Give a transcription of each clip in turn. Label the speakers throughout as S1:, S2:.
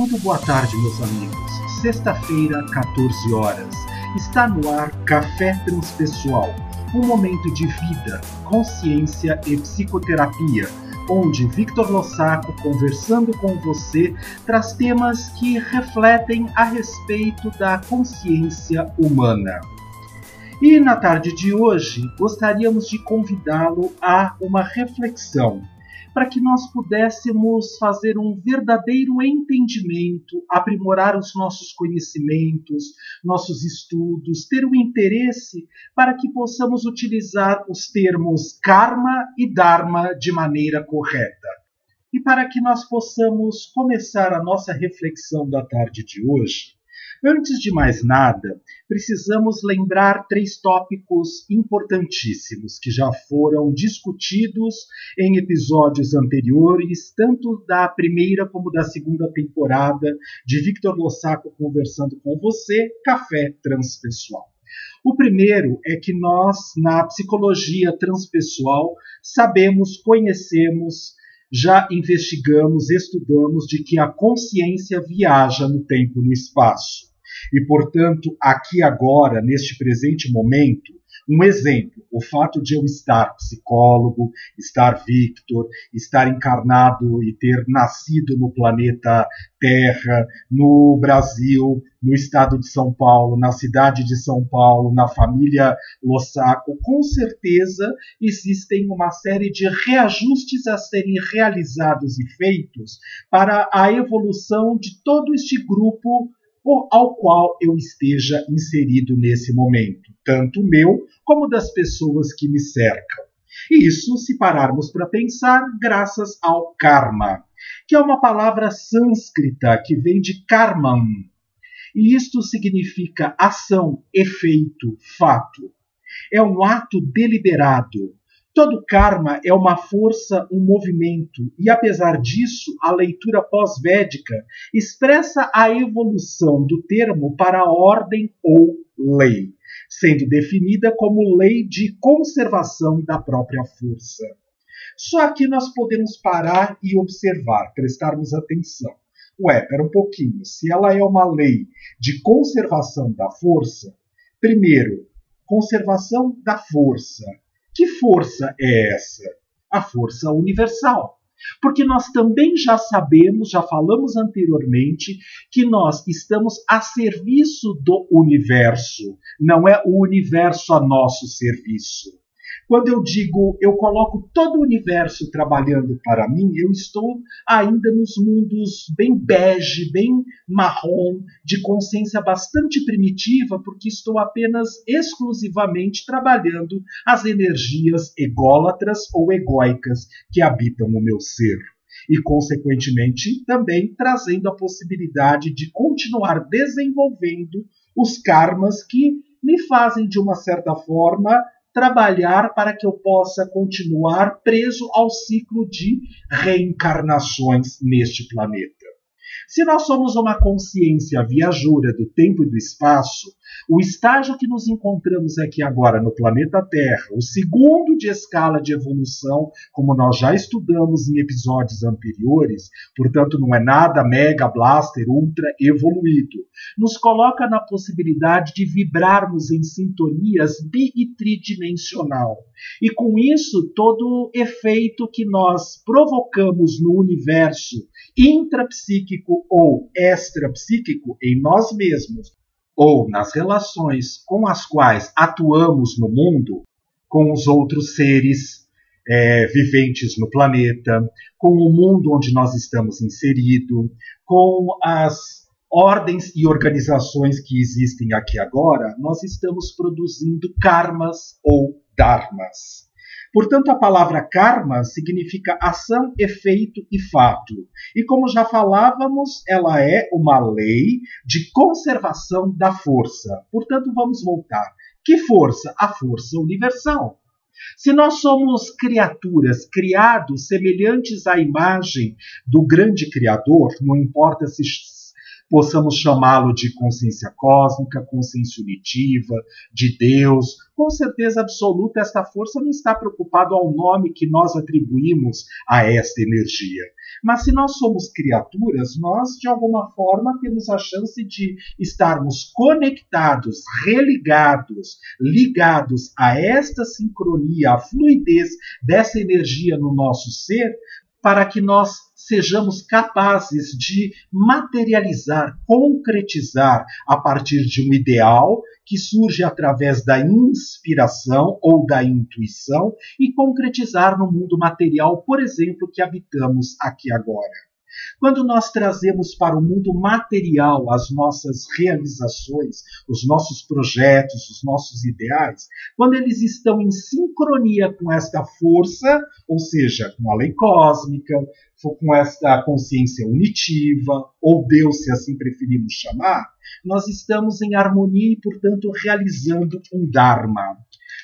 S1: Muito boa tarde, meus amigos. Sexta-feira, 14 horas. Está no ar Café Transpessoal, um momento de vida, consciência e psicoterapia, onde Victor Lossaco, conversando com você, traz temas que refletem a respeito da consciência humana. E na tarde de hoje, gostaríamos de convidá-lo a uma reflexão para que nós pudéssemos fazer um verdadeiro entendimento, aprimorar os nossos conhecimentos, nossos estudos, ter um interesse para que possamos utilizar os termos karma e dharma de maneira correta. E para que nós possamos começar a nossa reflexão da tarde de hoje, Antes de mais nada, precisamos lembrar três tópicos importantíssimos que já foram discutidos em episódios anteriores, tanto da primeira como da segunda temporada de Victor Lossaco conversando com você, Café Transpessoal. O primeiro é que nós, na psicologia transpessoal, sabemos, conhecemos, já investigamos, estudamos de que a consciência viaja no tempo e no espaço. E, portanto, aqui agora, neste presente momento, um exemplo, o fato de eu estar psicólogo, estar Victor, estar encarnado e ter nascido no planeta Terra, no Brasil, no estado de São Paulo, na cidade de São Paulo, na família Lossaco, com certeza existem uma série de reajustes a serem realizados e feitos para a evolução de todo este grupo ao qual eu esteja inserido nesse momento, tanto meu como das pessoas que me cercam. E isso, se pararmos para pensar, graças ao karma, que é uma palavra sânscrita que vem de karman. E isto significa ação, efeito, fato. É um ato deliberado, Todo karma é uma força, um movimento, e apesar disso, a leitura pós-védica expressa a evolução do termo para ordem ou lei, sendo definida como lei de conservação da própria força. Só aqui nós podemos parar e observar, prestarmos atenção. Ué, pera um pouquinho, se ela é uma lei de conservação da força, primeiro, conservação da força que força é essa? A força universal. Porque nós também já sabemos, já falamos anteriormente, que nós estamos a serviço do universo, não é o universo a nosso serviço. Quando eu digo eu coloco todo o universo trabalhando para mim, eu estou ainda nos mundos bem bege, bem marrom, de consciência bastante primitiva, porque estou apenas exclusivamente trabalhando as energias ególatras ou egóicas que habitam o meu ser. E, consequentemente, também trazendo a possibilidade de continuar desenvolvendo os karmas que me fazem, de uma certa forma, trabalhar para que eu possa continuar preso ao ciclo de reencarnações neste planeta. Se nós somos uma consciência viajura do tempo e do espaço, o estágio que nos encontramos aqui agora no planeta Terra, o segundo de escala de evolução, como nós já estudamos em episódios anteriores, portanto não é nada mega, blaster, ultra evoluído, nos coloca na possibilidade de vibrarmos em sintonias bi e tridimensional. E com isso, todo efeito que nós provocamos no universo intrapsíquico ou extrapsíquico em nós mesmos ou nas relações com as quais atuamos no mundo, com os outros seres é, viventes no planeta, com o mundo onde nós estamos inseridos, com as ordens e organizações que existem aqui agora, nós estamos produzindo karmas ou dharmas. Portanto, a palavra karma significa ação, efeito e fato. E como já falávamos, ela é uma lei de conservação da força. Portanto, vamos voltar. Que força? A força universal. Se nós somos criaturas criados semelhantes à imagem do grande Criador, não importa se possamos chamá-lo de consciência cósmica, consciência unitiva, de Deus. Com certeza absoluta, esta força não está preocupada ao nome que nós atribuímos a esta energia. Mas se nós somos criaturas, nós de alguma forma temos a chance de estarmos conectados, religados, ligados a esta sincronia, a fluidez dessa energia no nosso ser, para que nós sejamos capazes de materializar, concretizar a partir de um ideal que surge através da inspiração ou da intuição e concretizar no mundo material, por exemplo, que habitamos aqui agora. Quando nós trazemos para o mundo material as nossas realizações, os nossos projetos, os nossos ideais, quando eles estão em sincronia com esta força, ou seja, com a lei cósmica, com esta consciência unitiva, ou Deus, se assim preferimos chamar, nós estamos em harmonia e, portanto, realizando um Dharma.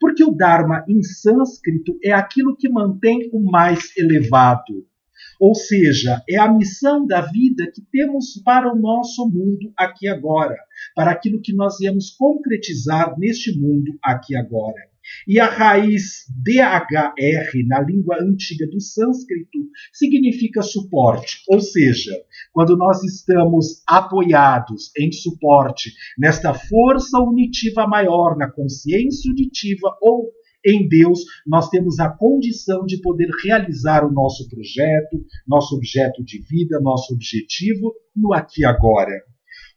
S1: Porque o Dharma em sânscrito é aquilo que mantém o mais elevado, ou seja, é a missão da vida que temos para o nosso mundo aqui agora, para aquilo que nós viemos concretizar neste mundo aqui agora. E a raiz DHR na língua antiga do sânscrito significa suporte, ou seja, quando nós estamos apoiados em suporte nesta força unitiva maior, na consciência unitiva ou em Deus, nós temos a condição de poder realizar o nosso projeto, nosso objeto de vida, nosso objetivo no aqui e agora.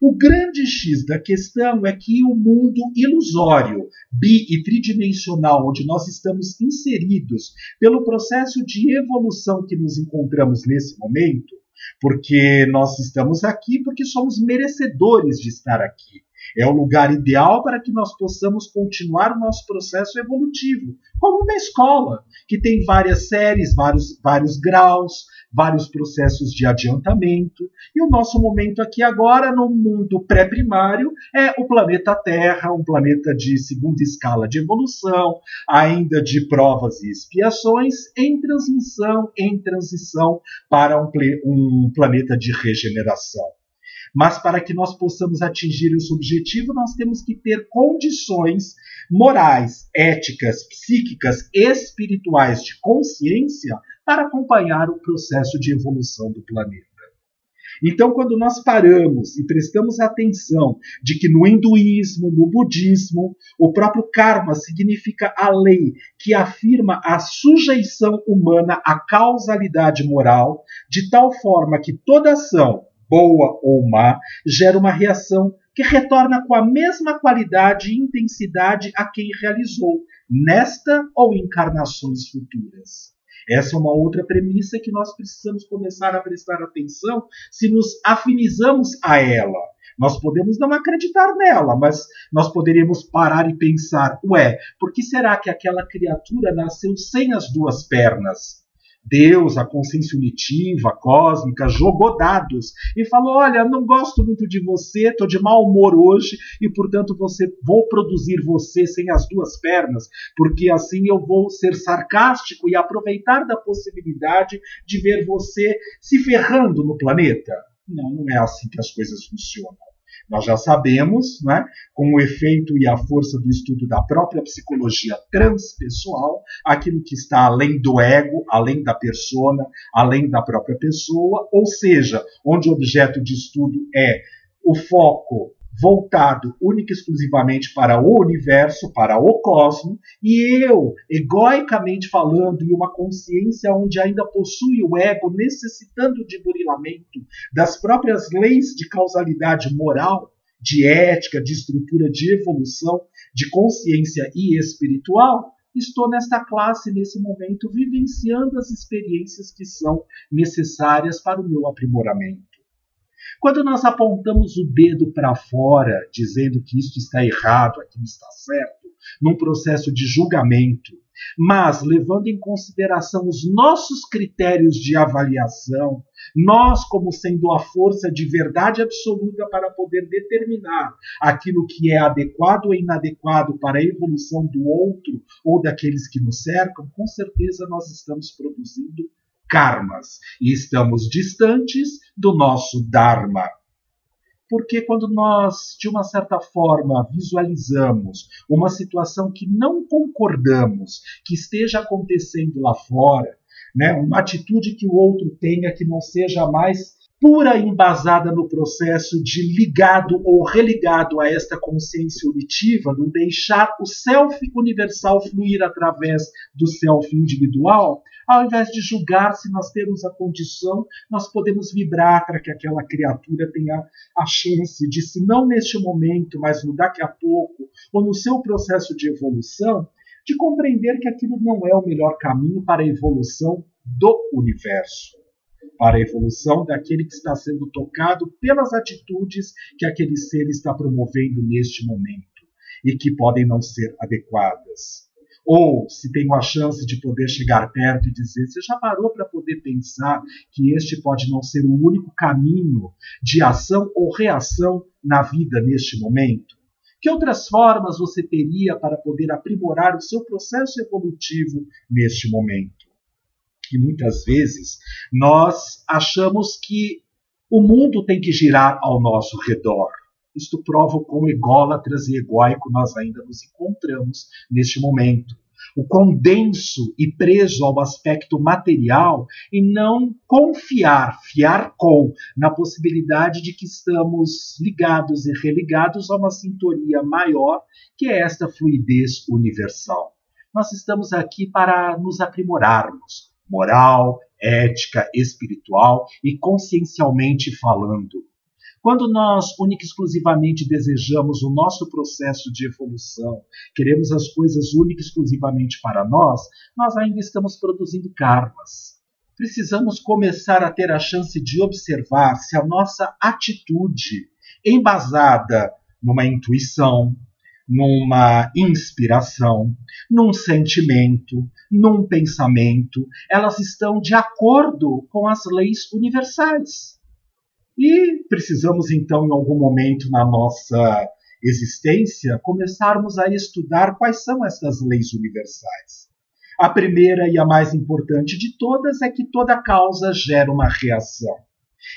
S1: O grande X da questão é que o mundo ilusório, bi e tridimensional, onde nós estamos inseridos pelo processo de evolução que nos encontramos nesse momento, porque nós estamos aqui porque somos merecedores de estar aqui. É o lugar ideal para que nós possamos continuar o nosso processo evolutivo, como uma escola, que tem várias séries, vários, vários graus, vários processos de adiantamento. E o nosso momento aqui agora, no mundo pré-primário, é o planeta Terra, um planeta de segunda escala de evolução, ainda de provas e expiações, em transmissão, em transição para um, um planeta de regeneração. Mas para que nós possamos atingir esse objetivo, nós temos que ter condições morais, éticas, psíquicas, espirituais de consciência para acompanhar o processo de evolução do planeta. Então, quando nós paramos e prestamos atenção de que no hinduísmo, no budismo, o próprio karma significa a lei que afirma a sujeição humana à causalidade moral, de tal forma que toda ação, boa ou má, gera uma reação que retorna com a mesma qualidade e intensidade a quem realizou, nesta ou encarnações futuras. Essa é uma outra premissa que nós precisamos começar a prestar atenção se nos afinizamos a ela. Nós podemos não acreditar nela, mas nós poderíamos parar e pensar: ué, por que será que aquela criatura nasceu sem as duas pernas? Deus, a consciência unitiva, cósmica, jogou dados e falou: Olha, não gosto muito de você, estou de mau humor hoje e, portanto, você vou produzir você sem as duas pernas, porque assim eu vou ser sarcástico e aproveitar da possibilidade de ver você se ferrando no planeta. Não, não é assim que as coisas funcionam. Nós já sabemos, né, com o efeito e a força do estudo da própria psicologia transpessoal, aquilo que está além do ego, além da persona, além da própria pessoa, ou seja, onde o objeto de estudo é o foco voltado única e exclusivamente para o universo, para o cosmos, e eu, egoicamente falando, em uma consciência onde ainda possui o ego necessitando de burilamento das próprias leis de causalidade moral, de ética, de estrutura de evolução, de consciência e espiritual, estou nesta classe, nesse momento, vivenciando as experiências que são necessárias para o meu aprimoramento. Quando nós apontamos o dedo para fora, dizendo que isto está errado, aquilo está certo, num processo de julgamento, mas levando em consideração os nossos critérios de avaliação, nós, como sendo a força de verdade absoluta para poder determinar aquilo que é adequado ou inadequado para a evolução do outro ou daqueles que nos cercam, com certeza nós estamos produzindo karmas e estamos distantes do nosso Dharma. porque quando nós, de uma certa forma, visualizamos uma situação que não concordamos que esteja acontecendo lá fora, né, uma atitude que o outro tenha que não seja mais pura e embasada no processo de ligado ou religado a esta consciência unitiva, não deixar o self universal fluir através do self individual, ao invés de julgar se nós temos a condição, nós podemos vibrar para que aquela criatura tenha a chance de, se não neste momento, mas no daqui a pouco, ou no seu processo de evolução, de compreender que aquilo não é o melhor caminho para a evolução do universo para a evolução daquele que está sendo tocado pelas atitudes que aquele ser está promovendo neste momento e que podem não ser adequadas. Ou se tem a chance de poder chegar perto e dizer: você já parou para poder pensar que este pode não ser o único caminho de ação ou reação na vida neste momento? Que outras formas você teria para poder aprimorar o seu processo evolutivo neste momento? que muitas vezes nós achamos que o mundo tem que girar ao nosso redor. Isto prova o quão ególatras e egóico nós ainda nos encontramos neste momento. O quão denso e preso ao aspecto material e não confiar, fiar com, na possibilidade de que estamos ligados e religados a uma sintonia maior, que é esta fluidez universal. Nós estamos aqui para nos aprimorarmos, moral, ética, espiritual e consciencialmente falando. Quando nós única e exclusivamente desejamos o nosso processo de evolução, queremos as coisas única e exclusivamente para nós, nós ainda estamos produzindo karmas. Precisamos começar a ter a chance de observar se a nossa atitude, embasada numa intuição, numa inspiração, num sentimento, num pensamento, elas estão de acordo com as leis universais. E precisamos então, em algum momento na nossa existência, começarmos a estudar quais são essas leis universais. A primeira e a mais importante de todas é que toda causa gera uma reação.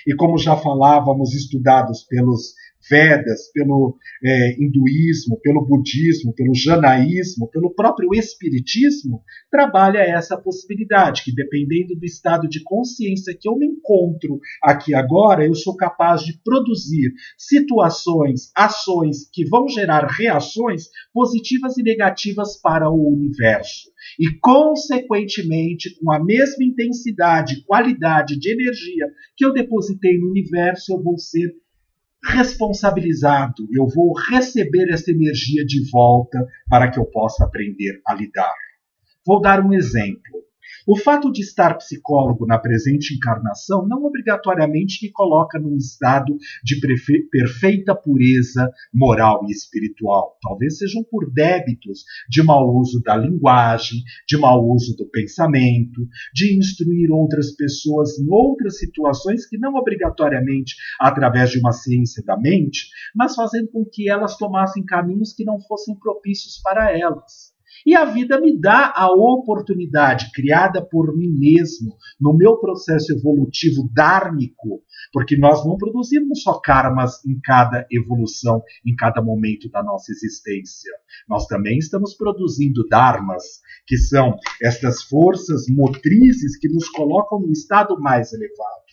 S1: E como já falávamos, estudados pelos Vedas, pelo é, hinduísmo, pelo budismo, pelo janaísmo, pelo próprio espiritismo, trabalha essa possibilidade, que dependendo do estado de consciência que eu me encontro aqui agora, eu sou capaz de produzir situações, ações que vão gerar reações positivas e negativas para o universo. E, consequentemente, com a mesma intensidade, qualidade de energia que eu depositei no universo, eu vou ser responsabilizado, eu vou receber essa energia de volta para que eu possa aprender a lidar. Vou dar um exemplo. O fato de estar psicólogo na presente encarnação não obrigatoriamente me coloca num estado de perfeita pureza moral e espiritual. Talvez sejam por débitos de mau uso da linguagem, de mau uso do pensamento, de instruir outras pessoas em outras situações que não obrigatoriamente através de uma ciência da mente, mas fazendo com que elas tomassem caminhos que não fossem propícios para elas. E a vida me dá a oportunidade, criada por mim mesmo, no meu processo evolutivo dármico, porque nós não produzimos só karmas em cada evolução, em cada momento da nossa existência. Nós também estamos produzindo dharmas, que são estas forças motrizes que nos colocam num estado mais elevado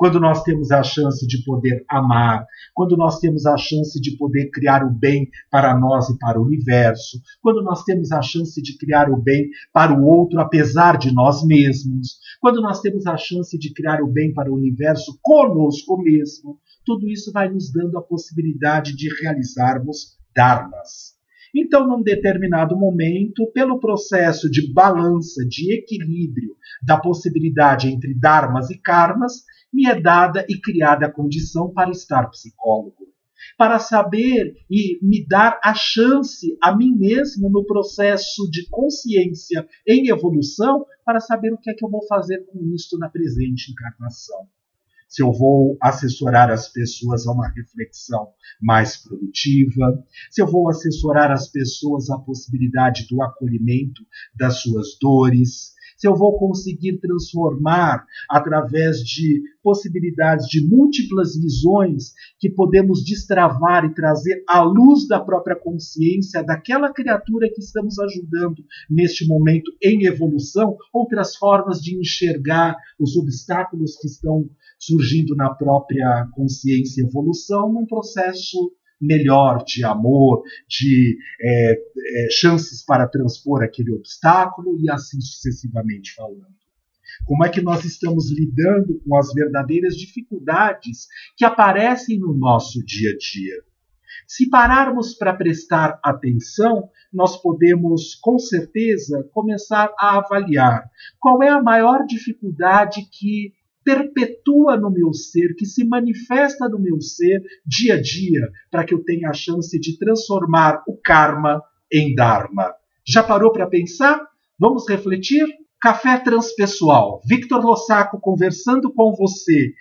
S1: quando nós temos a chance de poder amar, quando nós temos a chance de poder criar o bem para nós e para o universo, quando nós temos a chance de criar o bem para o outro apesar de nós mesmos, quando nós temos a chance de criar o bem para o universo conosco mesmo, tudo isso vai nos dando a possibilidade de realizarmos dharmas. Então, num determinado momento, pelo processo de balança, de equilíbrio da possibilidade entre dharmas e karmas, me é dada e criada a condição para estar psicólogo, para saber e me dar a chance a mim mesmo no processo de consciência em evolução para saber o que é que eu vou fazer com isto na presente encarnação. Se eu vou assessorar as pessoas a uma reflexão mais produtiva, se eu vou assessorar as pessoas à possibilidade do acolhimento das suas dores, se eu vou conseguir transformar através de possibilidades de múltiplas visões que podemos destravar e trazer à luz da própria consciência daquela criatura que estamos ajudando neste momento em evolução, outras formas de enxergar os obstáculos que estão surgindo na própria consciência e evolução num processo melhor de amor, de é, é, chances para transpor aquele obstáculo e assim sucessivamente falando. Como é que nós estamos lidando com as verdadeiras dificuldades que aparecem no nosso dia a dia? Se pararmos para prestar atenção, nós podemos, com certeza, começar a avaliar qual é a maior dificuldade que perpetua no meu ser, que se manifesta no meu ser dia a dia, para que eu tenha a chance de transformar o karma em dharma. Já parou para pensar? Vamos refletir? Café Transpessoal. Victor Lossaco conversando com você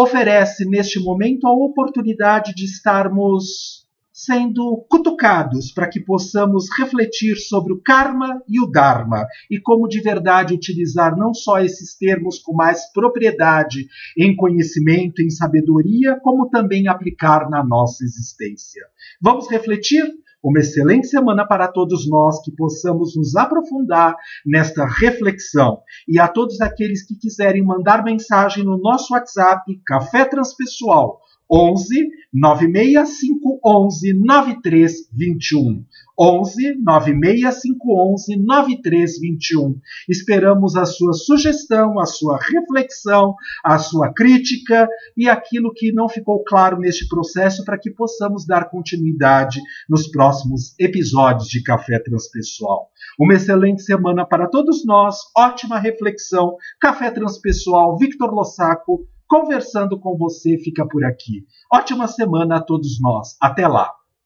S1: oferece neste momento a oportunidade de estarmos sendo cutucados para que possamos refletir sobre o karma e o dharma e como de verdade utilizar não só esses termos com mais propriedade em conhecimento, em sabedoria, como também aplicar na nossa existência. Vamos refletir? Uma excelente semana para todos nós, que possamos nos aprofundar nesta reflexão. E a todos aqueles que quiserem mandar mensagem no nosso WhatsApp, Café Transpessoal, 11 96511 9321. 11 96511 9321. Esperamos a sua sugestão, a sua reflexão, a sua crítica e aquilo que não ficou claro neste processo para que possamos dar continuidade nos próximos episódios de Café Transpessoal. Uma excelente semana para todos nós, ótima reflexão. Café Transpessoal, Victor Lossaco conversando com você fica por aqui. Ótima semana a todos nós. Até lá!